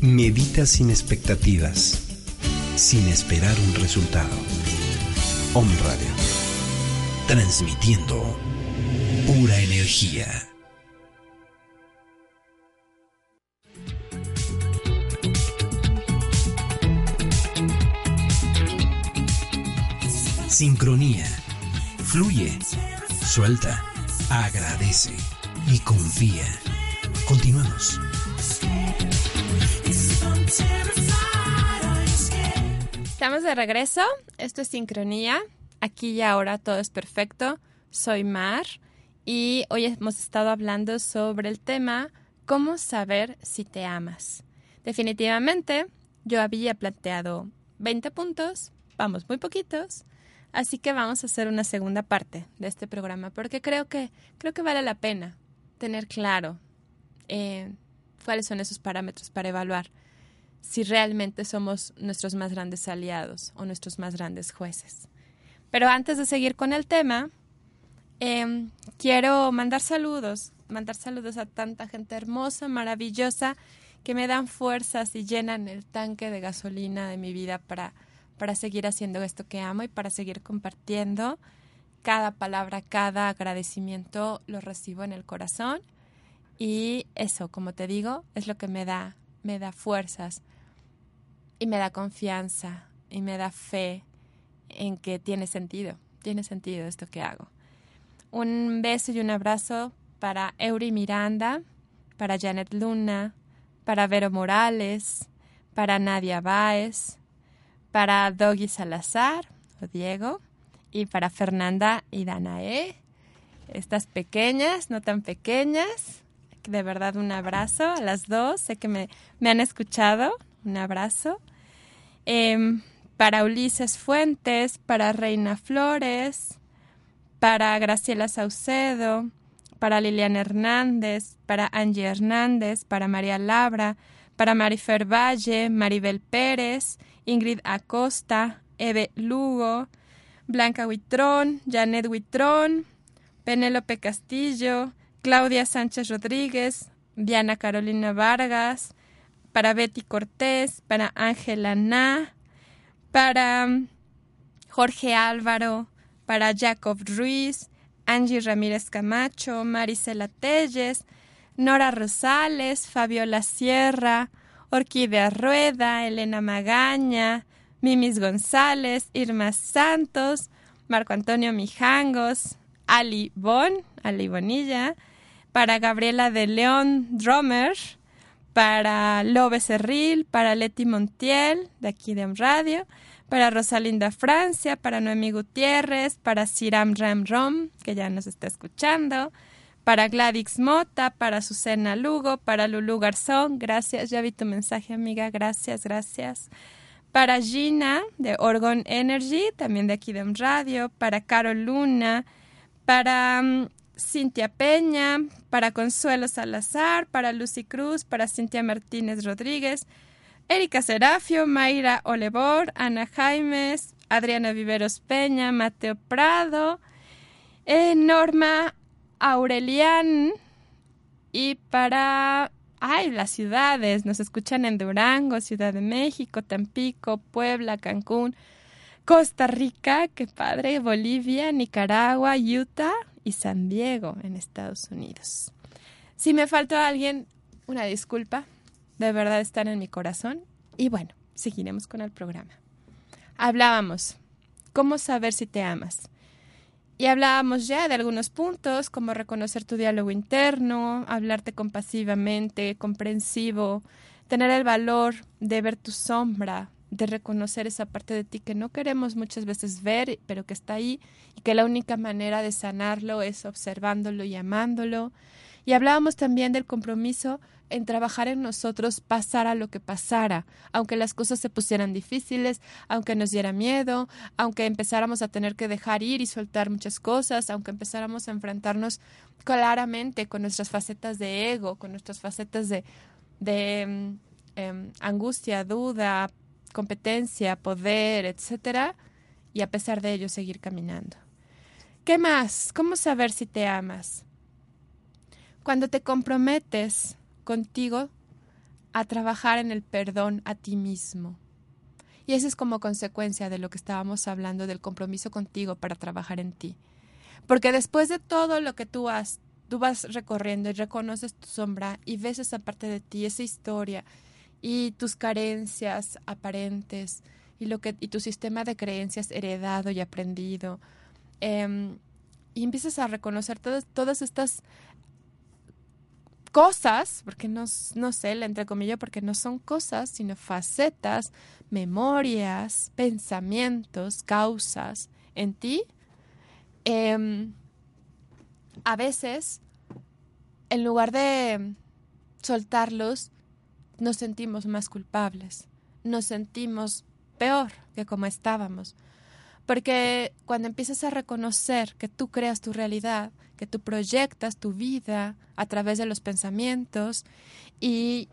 Medita sin expectativas, sin esperar un resultado. Om Radio, transmitiendo pura energía. Sincronía. Fluye, suelta, agradece y confía. Continuamos. Estamos de regreso. Esto es Sincronía. Aquí y ahora todo es perfecto. Soy Mar y hoy hemos estado hablando sobre el tema cómo saber si te amas. Definitivamente, yo había planteado 20 puntos, vamos muy poquitos, así que vamos a hacer una segunda parte de este programa porque creo que creo que vale la pena tener claro eh, cuáles son esos parámetros para evaluar si realmente somos nuestros más grandes aliados o nuestros más grandes jueces. Pero antes de seguir con el tema, eh, quiero mandar saludos mandar saludos a tanta gente hermosa, maravillosa, que me dan fuerzas y llenan el tanque de gasolina de mi vida para, para seguir haciendo esto que amo y para seguir compartiendo. Cada palabra, cada agradecimiento lo recibo en el corazón y eso, como te digo, es lo que me da, me da fuerzas y me da confianza y me da fe en que tiene sentido, tiene sentido esto que hago. Un beso y un abrazo para Eury Miranda, para Janet Luna, para Vero Morales, para Nadia Báez, para Doggy Salazar o Diego y para Fernanda y Danae. Estas pequeñas, no tan pequeñas. De verdad un abrazo a las dos. Sé que me, me han escuchado. Un abrazo. Em, para Ulises Fuentes, para Reina Flores, para Graciela Saucedo, para Liliana Hernández, para Angie Hernández, para María Labra, para Marifer Valle, Maribel Pérez, Ingrid Acosta, Eve Lugo, Blanca Huitrón, Janet Huitrón, Penélope Castillo, Claudia Sánchez Rodríguez, Diana Carolina Vargas, para Betty Cortés, para Ángela Na, para mm, Jorge Álvaro, para Jacob Ruiz, Angie Ramírez Camacho, Marisela Telles, Nora Rosales, Fabiola Sierra, Orquídea Rueda, Elena Magaña, Mimis González, Irma Santos, Marco Antonio Mijangos, Ali Bon, Ali Bonilla, para Gabriela de León Drummer, para Lobe Cerril, para Leti Montiel, de aquí de Radio, para Rosalinda Francia, para Noemi Gutiérrez, para Siram Ram Rom, que ya nos está escuchando, para Gladys Mota, para Susana Lugo, para Lulu Garzón, gracias, ya vi tu mensaje amiga, gracias, gracias. Para Gina de Orgon Energy, también de aquí de Radio, para Carol Luna, para mm, Cintia Peña, para Consuelo Salazar, para Lucy Cruz, para Cintia Martínez Rodríguez, Erika Serafio, Mayra Olebor, Ana Jaimes, Adriana Viveros Peña, Mateo Prado, eh, Norma Aurelian y para ay, las ciudades, nos escuchan en Durango, Ciudad de México, Tampico, Puebla, Cancún, Costa Rica, qué padre, Bolivia, Nicaragua, Utah, y San Diego en Estados Unidos. Si me faltó alguien, una disculpa, de verdad están en mi corazón y bueno, seguiremos con el programa. Hablábamos, ¿cómo saber si te amas? Y hablábamos ya de algunos puntos, como reconocer tu diálogo interno, hablarte compasivamente, comprensivo, tener el valor de ver tu sombra, de reconocer esa parte de ti que no queremos muchas veces ver, pero que está ahí y que la única manera de sanarlo es observándolo y amándolo. Y hablábamos también del compromiso en trabajar en nosotros pasara lo que pasara, aunque las cosas se pusieran difíciles, aunque nos diera miedo, aunque empezáramos a tener que dejar ir y soltar muchas cosas, aunque empezáramos a enfrentarnos claramente con nuestras facetas de ego, con nuestras facetas de, de mm, em, angustia, duda, competencia, poder, etcétera, y a pesar de ello seguir caminando. ¿Qué más? ¿Cómo saber si te amas? Cuando te comprometes contigo a trabajar en el perdón a ti mismo. Y eso es como consecuencia de lo que estábamos hablando del compromiso contigo para trabajar en ti. Porque después de todo lo que tú has, tú vas recorriendo y reconoces tu sombra y ves esa parte de ti, esa historia, y tus carencias aparentes y lo que y tu sistema de creencias heredado y aprendido. Em, y empiezas a reconocer todas, todas estas cosas, porque no, no sé, la comillas, porque no son cosas, sino facetas, memorias, pensamientos, causas en ti, em, a veces, en lugar de soltarlos, nos sentimos más culpables, nos sentimos peor que como estábamos. Porque cuando empiezas a reconocer que tú creas tu realidad, que tú proyectas tu vida a través de los pensamientos y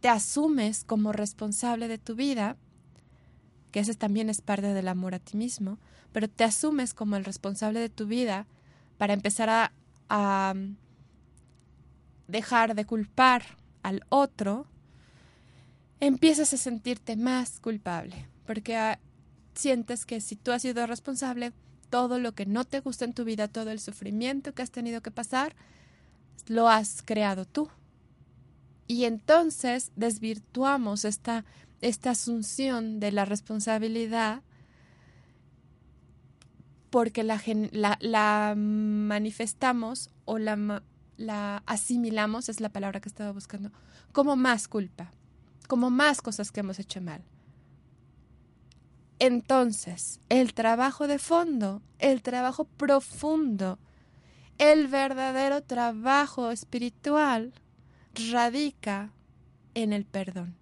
te asumes como responsable de tu vida, que ese también es parte del amor a ti mismo, pero te asumes como el responsable de tu vida para empezar a, a, dejar de culpar al otro, empiezas a sentirte más culpable, porque ah, sientes que si tú has sido responsable, todo lo que no te gusta en tu vida, todo el sufrimiento que has tenido que pasar, lo has creado tú. Y entonces desvirtuamos esta, esta asunción de la responsabilidad porque la, la, manifestamos o la, la asimilamos, es la palabra que estaba buscando, como más culpa, como más cosas que hemos hecho mal. Entonces, el trabajo de fondo, el trabajo profundo, el verdadero trabajo espiritual radica en el perdón,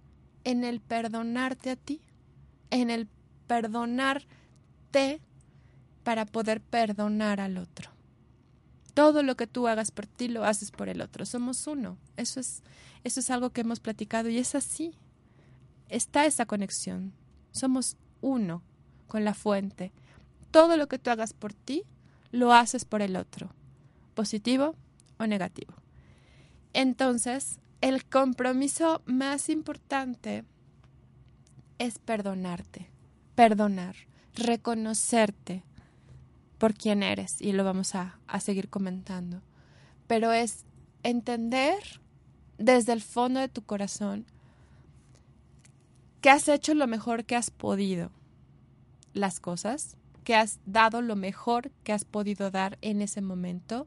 en el perdonarte a ti, en el perdonarte para poder perdonar al otro. Todo lo que tú hagas por ti lo haces por el otro. Somos uno. Eso es, eso es algo que hemos platicado y es así. Está esa conexión. Somos uno con la fuente. Todo lo que tú hagas por ti lo haces por el otro, positivo o negativo. Entonces, el compromiso más importante es perdonarte, perdonar, reconocerte, por quién eres y lo vamos a, seguir comentando. Pero es entender desde el fondo de tu corazón que has hecho lo mejor que has podido las cosas, que has dado lo mejor que has podido dar en ese momento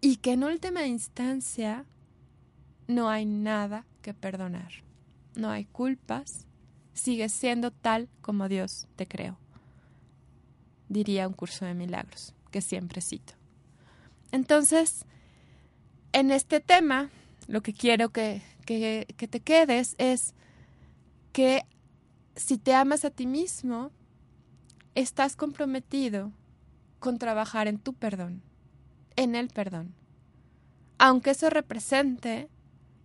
y que en última instancia no hay nada que perdonar, no hay culpas, sigues siendo tal como Dios te creó diría un curso de milagros, que siempre cito. Entonces, en este tema, lo que quiero que, que, te quedes es que si te amas a ti mismo, estás comprometido con trabajar en tu perdón, en el perdón. Aunque eso represente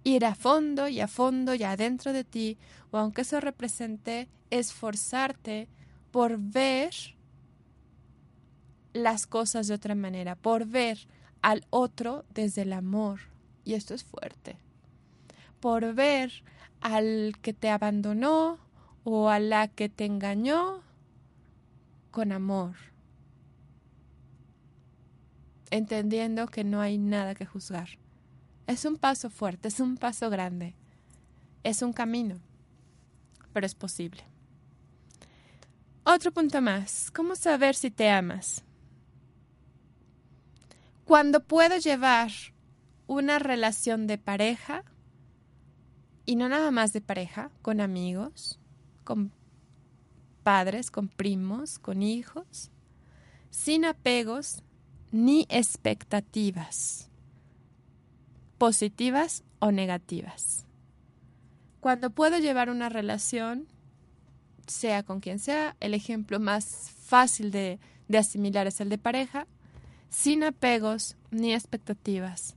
ir a fondo y a fondo y adentro de ti, o aunque eso represente esforzarte por ver las cosas de otra manera, por ver al otro desde el amor. Y esto es fuerte. Por ver al que te abandonó o a la que te engañó con amor. Entendiendo que no hay nada que juzgar. Es un paso fuerte, es un paso grande. Es un camino, pero es posible. Otro punto más. ¿Cómo saber si te amas? Cuando puedo llevar una relación de pareja, y no nada más de pareja, con amigos, con padres, con primos, con hijos, sin apegos ni expectativas, positivas o negativas. Cuando puedo llevar una relación, sea con quien sea, el ejemplo más fácil de, de asimilar es el de pareja, sin apegos ni expectativas,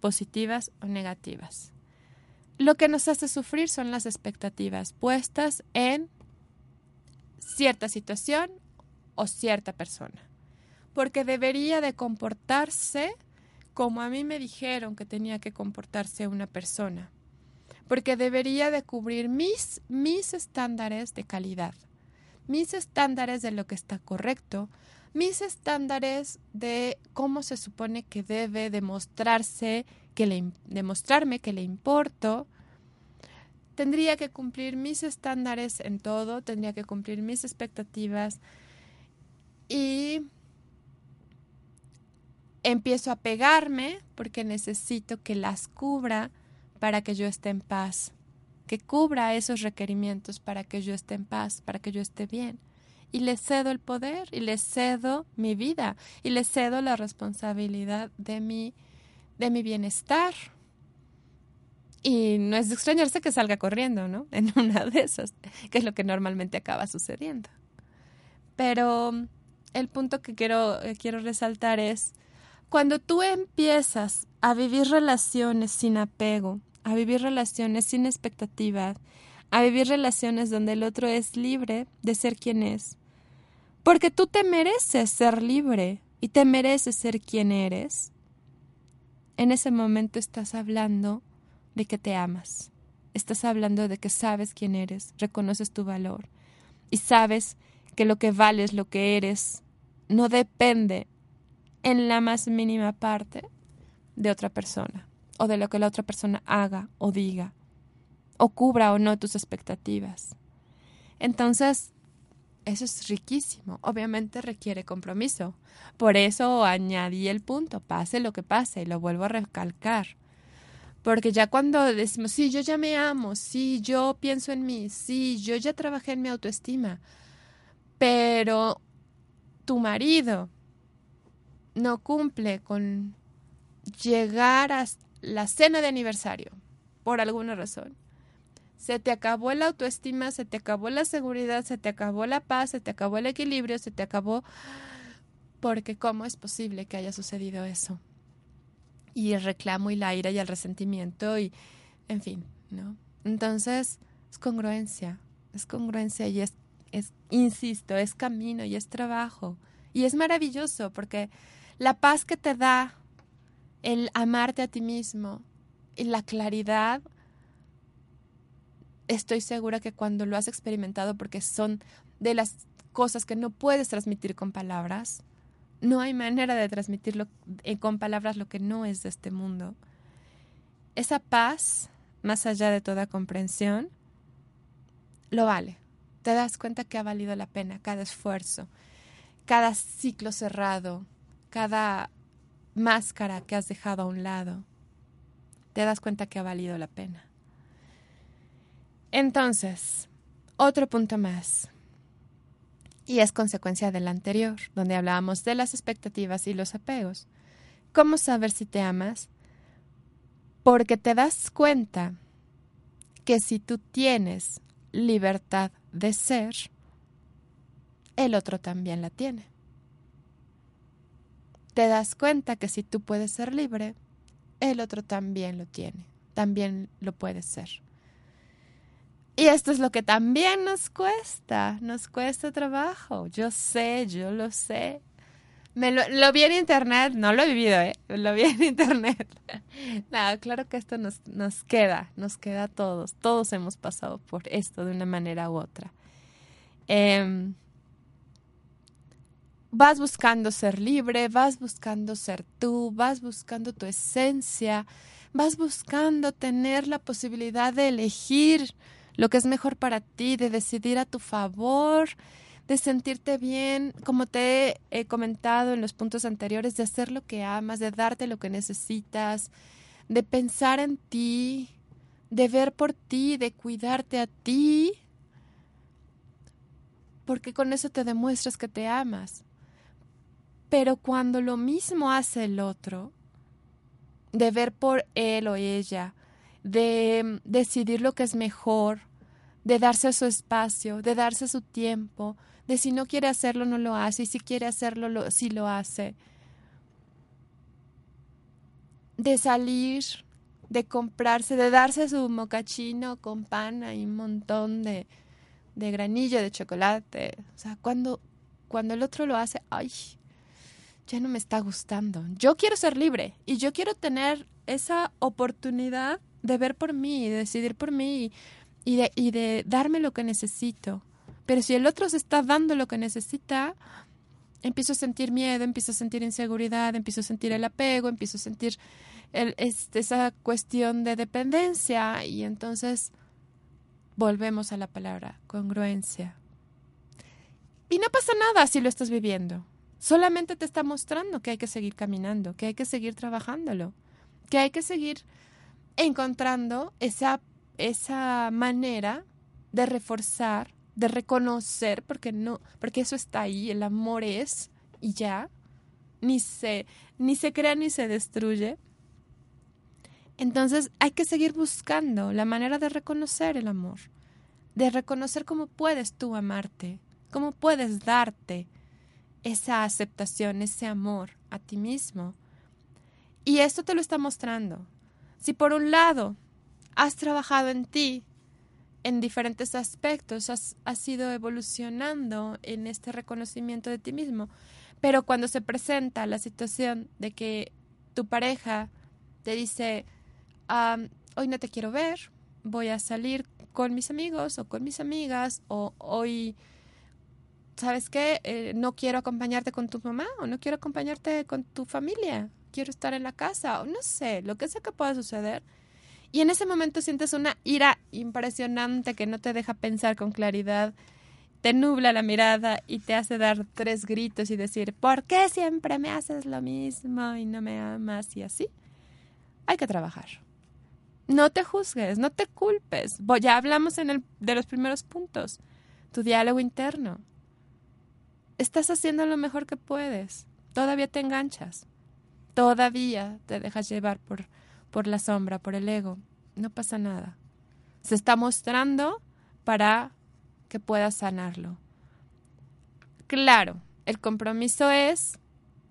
positivas o negativas. Lo que nos hace sufrir son las expectativas puestas en cierta situación o cierta persona, porque debería de comportarse como a mí me dijeron que tenía que comportarse una persona, porque debería de cubrir mis, mis estándares de calidad, mis estándares de lo que está correcto, mis estándares de cómo se supone que debe demostrarse, que le, demostrarme que le importo, tendría que cumplir mis estándares en todo, tendría que cumplir mis expectativas y empiezo a pegarme porque necesito que las cubra para que yo esté en paz, que cubra esos requerimientos para que yo esté en paz, para que yo esté bien y le cedo el poder y le cedo mi vida y le cedo la responsabilidad de mi, de mi bienestar. Y no es de extrañarse que salga corriendo, ¿no? En una de esas, que es lo que normalmente acaba sucediendo. Pero el punto que quiero, eh, quiero resaltar es, cuando tú empiezas a vivir relaciones sin apego, a vivir relaciones sin expectativas, a vivir relaciones donde el otro es libre de ser quien es. Porque tú te mereces ser libre y te mereces ser quien eres. en ese momento estás hablando de que te amas. Estás hablando de que sabes quién eres, reconoces tu valor y sabes que lo que vales, lo que eres, no depende en la más mínima parte de otra persona o de lo que la otra persona haga o diga o cubra o no tus expectativas. Entonces, eso es riquísimo. Obviamente requiere compromiso. Por eso añadí el punto, pase lo que pase, y lo vuelvo a recalcar. Porque ya cuando decimos, sí, yo ya me amo, sí, yo pienso en mí, sí, yo ya trabajé en mi autoestima, pero tu marido no cumple con llegar a la cena de aniversario por alguna razón. Se te acabó la autoestima, se te acabó la seguridad, se te acabó la paz, se te acabó el equilibrio, se te acabó... Porque ¿cómo es posible que haya sucedido eso? Y el reclamo y la ira y el resentimiento y, en fin, ¿no? Entonces, es congruencia, es congruencia y es, es, insisto, es camino y es trabajo. Y es maravilloso porque la paz que te da el amarte a ti mismo y la claridad, estoy segura que cuando lo has experimentado, porque son de las cosas que no puedes transmitir con palabras, no hay manera de transmitirlo eh, con palabras lo que no es de este mundo. Esa paz, más allá de toda comprensión, lo vale. Te das cuenta que ha valido la pena cada esfuerzo, cada ciclo cerrado, cada máscara que has dejado a un lado, te das cuenta que ha valido la pena. Entonces, otro punto más. Y es consecuencia del anterior, donde hablábamos de las expectativas y los apegos. ¿Cómo saber si te amas? Porque te das cuenta que si tú tienes libertad de ser, el otro también la tiene te das cuenta que si tú puedes ser libre, el otro también lo tiene, también lo puede ser. Y esto es lo que también nos cuesta, nos cuesta trabajo. Yo sé, yo lo sé. Me lo, vi en internet, no lo he vivido, ¿eh? Lo vi en internet. Nada, claro que esto nos, nos queda, nos queda a todos. Todos hemos pasado por esto de una manera u otra. Eh, vas buscando ser libre, vas buscando ser tú, vas buscando tu esencia, vas buscando tener la posibilidad de elegir lo que es mejor para ti, de decidir a tu favor, de sentirte bien, como te he comentado en los puntos anteriores, de hacer lo que amas, de darte lo que necesitas, de pensar en ti, de ver por ti, de cuidarte a ti, porque con eso te demuestras que te amas. Pero cuando lo mismo hace el otro, de ver por él o ella, de decidir lo que es mejor, de darse su espacio, de darse su tiempo, de si no quiere hacerlo no lo hace y si quiere hacerlo lo, sí lo hace, de salir, de comprarse, de darse su mocachino con pan y un montón de, de granillo de chocolate. O sea, cuando, cuando el otro lo hace, ay, ya no me está gustando. Yo quiero ser libre y yo quiero tener esa oportunidad de ver por mí, de decidir por mí y, de, y de darme lo que necesito. Pero si el otro se está dando lo que necesita, empiezo a sentir miedo, empiezo a sentir inseguridad, empiezo a sentir el apego, empiezo a sentir este, esa cuestión de dependencia y entonces volvemos a la palabra congruencia. Y no pasa nada si lo estás viviendo. Solamente te está mostrando que hay que seguir caminando, que hay que seguir trabajándolo, que hay que seguir encontrando esa, esa manera de reforzar, de reconocer, porque no, porque eso está ahí, el amor es y ya, ni se, ni se crea ni se destruye. Entonces hay que seguir buscando la manera de reconocer el amor, de reconocer cómo puedes tú amarte, cómo puedes darte, esa aceptación, ese amor a ti mismo. Y esto te lo está mostrando. Si por un lado has trabajado en ti en diferentes aspectos, has, has ido evolucionando en este reconocimiento de ti mismo, pero cuando se presenta la situación de que tu pareja te dice, hoy no te quiero ver, voy a salir con mis amigos o con mis amigas, o hoy, ¿sabes qué? Eh, no quiero acompañarte con tu mamá o no quiero acompañarte con tu familia, quiero estar en la casa, o no sé, lo que sea que pueda suceder. Y en ese momento sientes una ira impresionante que no te deja pensar con claridad, te nubla la mirada y te hace dar tres gritos y decir, ¿por qué siempre me haces lo mismo y no me amas y así? Hay que trabajar. No te juzgues, no te culpes. Ya hablamos en el, de los primeros puntos. Tu diálogo interno. Estás haciendo lo mejor que puedes. Todavía te enganchas. Todavía te dejas llevar por, por la sombra, por el ego. No pasa nada. Se está mostrando para que puedas sanarlo. Claro, el compromiso es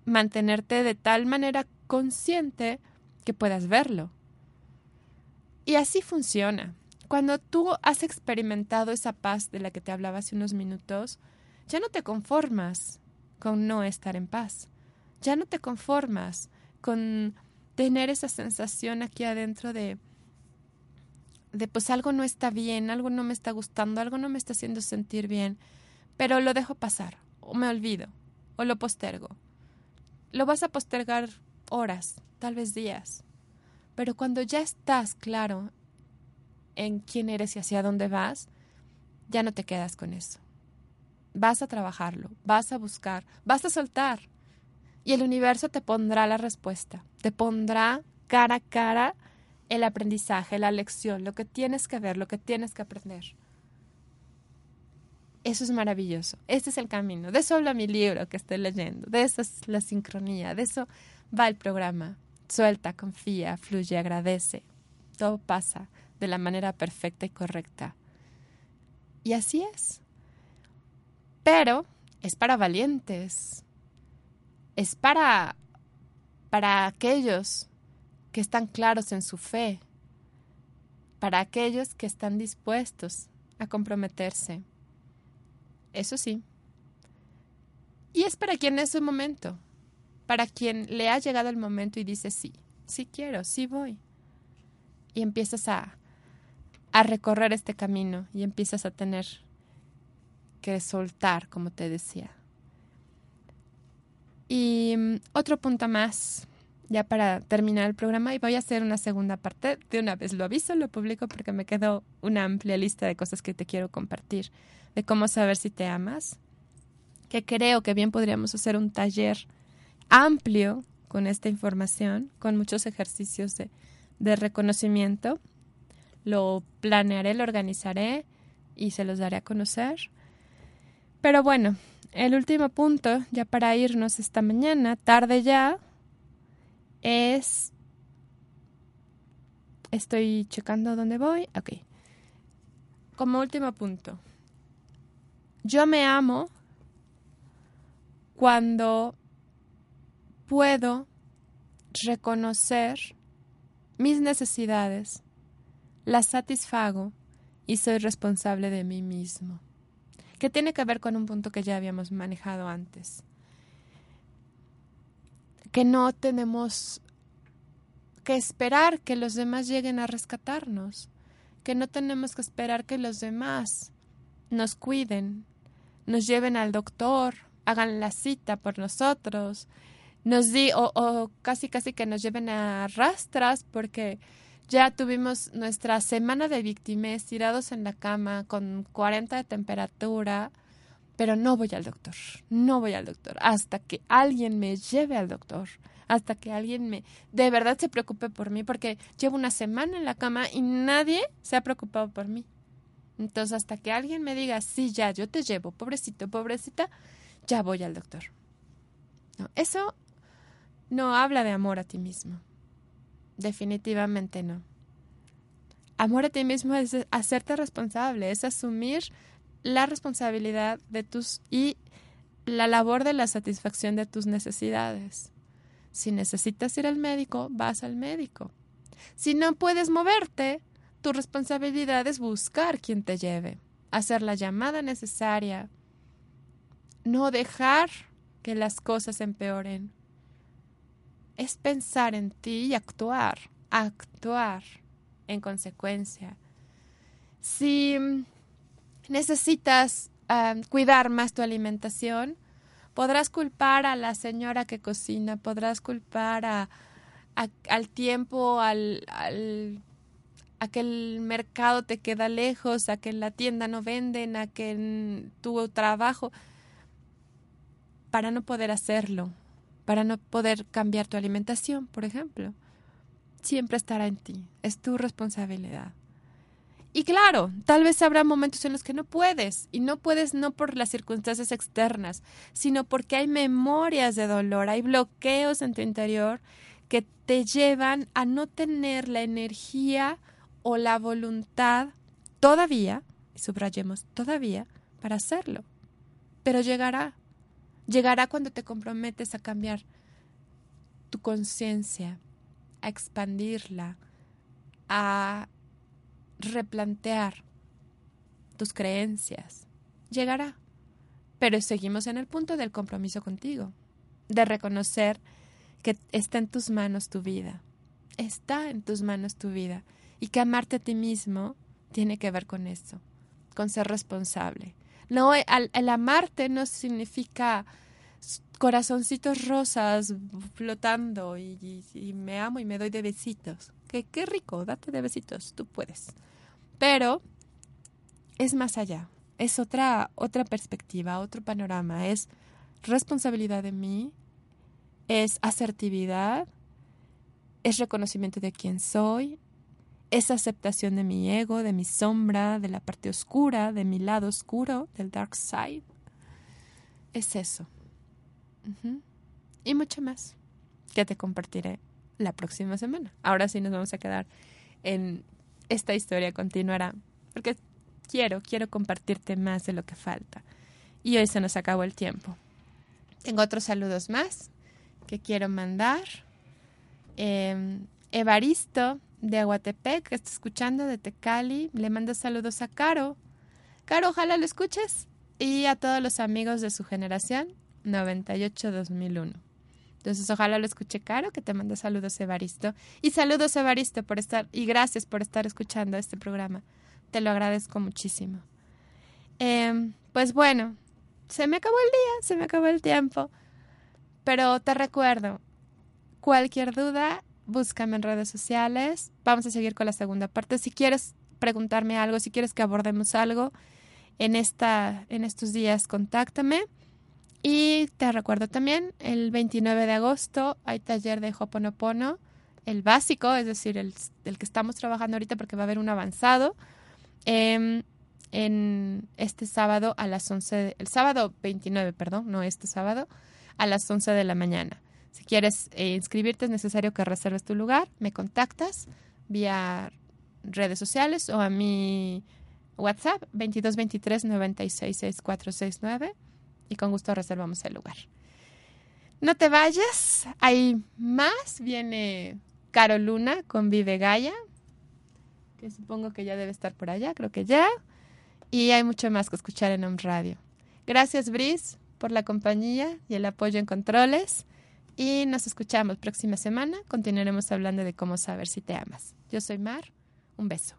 mantenerte de tal manera consciente que puedas verlo. Y así funciona. Cuando tú has experimentado esa paz de la que te hablaba hace unos minutos, ya no te conformas con no estar en paz. Ya no te conformas con tener esa sensación aquí adentro de, de pues algo no está bien, algo no me está gustando, algo no me está haciendo sentir bien, pero lo dejo pasar, o me olvido, o lo postergo. Lo vas a postergar horas, tal vez días, pero cuando ya estás claro en quién eres y hacia dónde vas, ya no te quedas con eso. Vas a trabajarlo, vas a buscar, vas a soltar. Y el universo te pondrá la respuesta, te pondrá cara a cara el aprendizaje, la lección, lo que tienes que ver, lo que tienes que aprender. Eso es maravilloso. Este es el camino. De eso habla mi libro que estoy leyendo. De eso es la sincronía. De eso va el programa. Suelta, confía, fluye, agradece. Todo pasa de la manera perfecta y correcta. Y así es. Pero es para valientes es para, para aquellos que están claros en su fe, para aquellos que están dispuestos a comprometerse. Eso sí. Y es para quien es su momento, para quien le ha llegado el momento y dice sí, sí quiero, sí voy. Y empiezas a, a recorrer este camino y empiezas a tener que soltar, como te decía. Y mm, otro punto más, ya para terminar el programa, y voy a hacer una segunda parte. De una vez lo aviso, lo publico porque me quedó una amplia lista de cosas que te quiero compartir, de cómo saber si te amas, que creo que bien podríamos hacer un taller amplio con esta información, con muchos ejercicios de, de reconocimiento. Lo planearé, lo organizaré y se los daré a conocer. Pero bueno, el último punto, ya para irnos esta mañana, tarde ya, es... Estoy checando dónde voy. Ok. Como último punto. Yo me amo cuando puedo reconocer mis necesidades, las satisfago y soy responsable de mí mismo que tiene que ver con un punto que ya habíamos manejado antes. Que no tenemos que esperar que los demás lleguen a rescatarnos, que no tenemos que esperar que los demás nos cuiden, nos lleven al doctor, hagan la cita por nosotros, nos di o, o casi casi que nos lleven a rastras porque ya tuvimos nuestra semana de víctimas tirados en la cama con 40 de temperatura, pero no voy al doctor, no voy al doctor, hasta que alguien me lleve al doctor, hasta que alguien me de verdad se preocupe por mí, porque llevo una semana en la cama y nadie se ha preocupado por mí. Entonces, hasta que alguien me diga, sí, ya, yo te llevo, pobrecito, pobrecita, ya voy al doctor. No, eso no habla de amor a ti mismo. Definitivamente no. Amor a ti mismo es hacerte responsable, es asumir la responsabilidad de tus y la labor de la satisfacción de tus necesidades. Si necesitas ir al médico, vas al médico. Si no puedes moverte, tu responsabilidad es buscar quien te lleve, hacer la llamada necesaria, no dejar que las cosas empeoren. Es pensar en ti y actuar, actuar en consecuencia. Si necesitas ah, cuidar más tu alimentación, podrás culpar a la señora que cocina, podrás culpar a, al tiempo, al, al, a que el mercado te queda lejos, a que en la tienda no venden, a que tu trabajo, para no poder hacerlo, para no poder cambiar tu alimentación, por ejemplo. Siempre estará en ti, es tu responsabilidad. Y claro, tal vez habrá momentos en los que no puedes, y no puedes no por las circunstancias externas, sino porque hay memorias de dolor, hay bloqueos en tu interior que te llevan a no tener la energía o la voluntad todavía, y subrayemos todavía, para hacerlo. Pero llegará, llegará cuando te comprometes a cambiar tu conciencia, a expandirla, a replantear tus creencias. Llegará. Pero seguimos en el punto del compromiso contigo, de reconocer que está en tus manos tu vida. Está en tus manos tu vida. Y que amarte a ti mismo tiene que ver con eso, con ser responsable. No, el, amarte no significa corazoncitos rosas flotando y, me amo y me doy de besitos. Que qué rico, date de besitos, tú puedes. Pero es más allá, es otra otra perspectiva, otro panorama, es responsabilidad de mí, es asertividad, es reconocimiento de quién soy, es aceptación de mi ego, de mi sombra, de la parte oscura, de mi lado oscuro, del dark side. Es eso. Y mucho más que te compartiré la próxima semana. Ahora sí nos vamos a quedar en esta historia continuará, porque quiero, quiero compartirte más de lo que falta. Y hoy se nos acabó el tiempo. Tengo otros saludos más que quiero mandar. Em, Evaristo de Aguatepec, que está escuchando de Tecali, le manda saludos a Caro. Caro, ojalá lo escuches. Y a todos los amigos de su generación, 98-2001. Entonces, ojalá lo escuche Caro, que te manda saludos, Evaristo. Y saludos, Evaristo, por estar, y gracias por estar escuchando este programa. Te lo agradezco muchísimo. Em, pues bueno, se me acabó el día, se me acabó el tiempo. Pero te recuerdo, cualquier duda, búscame en redes sociales. Vamos a seguir con la segunda parte. Si quieres preguntarme algo, si quieres que abordemos algo en, esta, en estos días, contáctame. Y te recuerdo también, el 29 de agosto hay taller de Hoponopono, el básico, es decir, el, que estamos trabajando ahorita porque va a haber un avanzado. Em, en este sábado a las 11, el sábado 29, perdón, no este sábado, a las 11 de la mañana. Si quieres eh, inscribirte es necesario que reserves tu lugar, me contactas vía redes sociales o a mi WhatsApp 2223 966469 y con gusto reservamos el lugar. No te vayas, hay más, viene Caro Luna con Vive Gaia, que supongo que ya debe estar por allá, creo que ya, y hay mucho más que escuchar en Home Radio. Gracias, Brice por la compañía y el apoyo en controles. Y nos escuchamos próxima semana. Continuaremos hablando de cómo saber si te amas. Yo soy Mar. Un beso.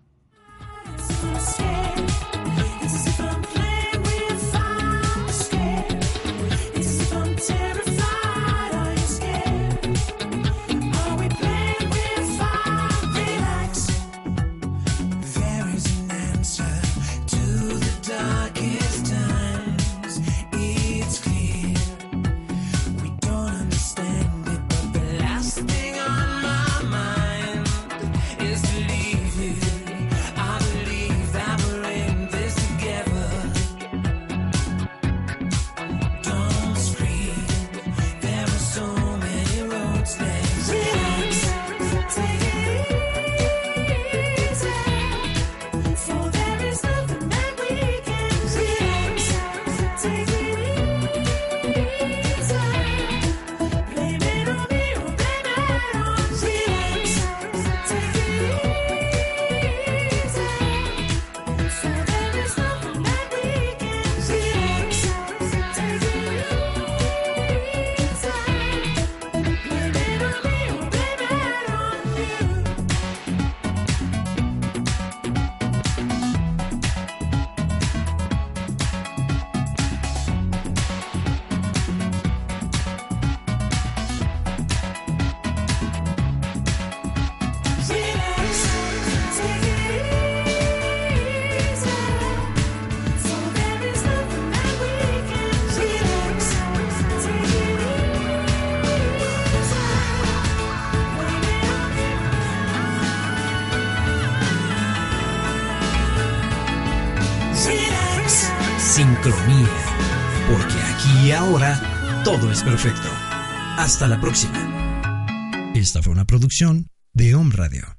Todo es perfecto. Hasta la próxima. Esta fue una producción de Home Radio.